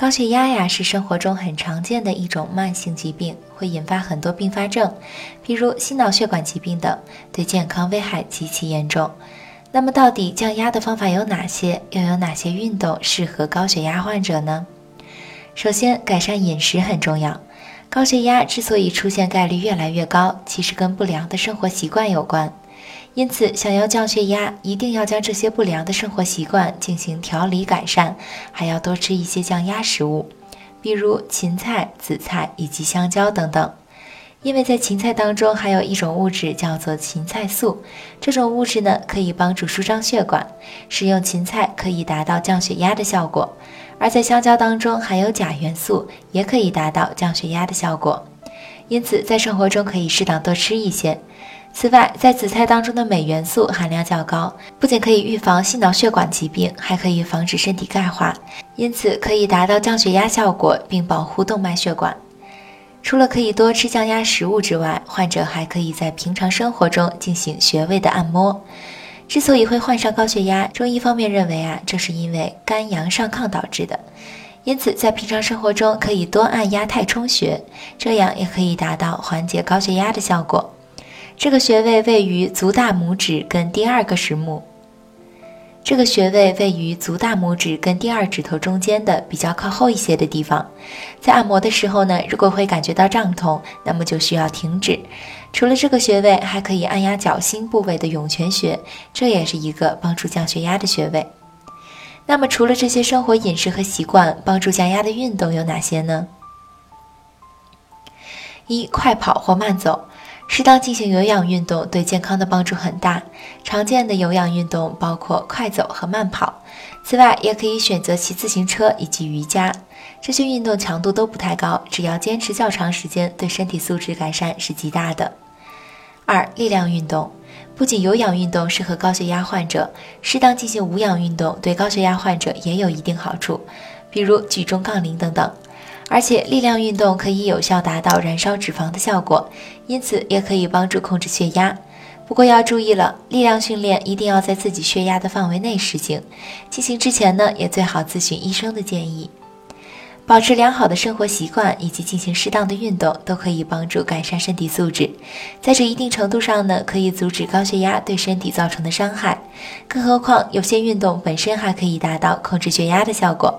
高血压呀是生活中很常见的一种慢性疾病，会引发很多并发症，比如心脑血管疾病等，对健康危害极其严重。那么，到底降压的方法有哪些？又有哪些运动适合高血压患者呢？首先，改善饮食很重要。高血压之所以出现概率越来越高，其实跟不良的生活习惯有关。因此，想要降血压，一定要将这些不良的生活习惯进行调理改善，还要多吃一些降压食物，比如芹菜、紫菜以及香蕉等等。因为在芹菜当中含有一种物质叫做芹菜素，这种物质呢可以帮助舒张血管，食用芹菜可以达到降血压的效果。而在香蕉当中含有钾元素，也可以达到降血压的效果。因此，在生活中可以适当多吃一些。此外，在紫菜当中的镁元素含量较高，不仅可以预防心脑血管疾病，还可以防止身体钙化，因此可以达到降血压效果，并保护动脉血管。除了可以多吃降压食物之外，患者还可以在平常生活中进行穴位的按摩。之所以会患上高血压，中医方面认为啊，这是因为肝阳上亢导致的，因此在平常生活中可以多按压太冲穴，这样也可以达到缓解高血压的效果。这个穴位位于足大拇指跟第二个食目。这个穴位位于足大拇指跟第二指头中间的比较靠后一些的地方。在按摩的时候呢，如果会感觉到胀痛，那么就需要停止。除了这个穴位，还可以按压脚心部位的涌泉穴，这也是一个帮助降血压的穴位。那么，除了这些生活饮食和习惯，帮助降压的运动有哪些呢？一、快跑或慢走。适当进行有氧运动对健康的帮助很大。常见的有氧运动包括快走和慢跑。此外，也可以选择骑自行车以及瑜伽。这些运动强度都不太高，只要坚持较长时间，对身体素质改善是极大的。二、力量运动不仅有氧运动适合高血压患者，适当进行无氧运动对高血压患者也有一定好处，比如举重、杠铃等等。而且力量运动可以有效达到燃烧脂肪的效果，因此也可以帮助控制血压。不过要注意了，力量训练一定要在自己血压的范围内实行。进行之前呢，也最好咨询医生的建议。保持良好的生活习惯以及进行适当的运动，都可以帮助改善身体素质。在这一定程度上呢，可以阻止高血压对身体造成的伤害。更何况有些运动本身还可以达到控制血压的效果。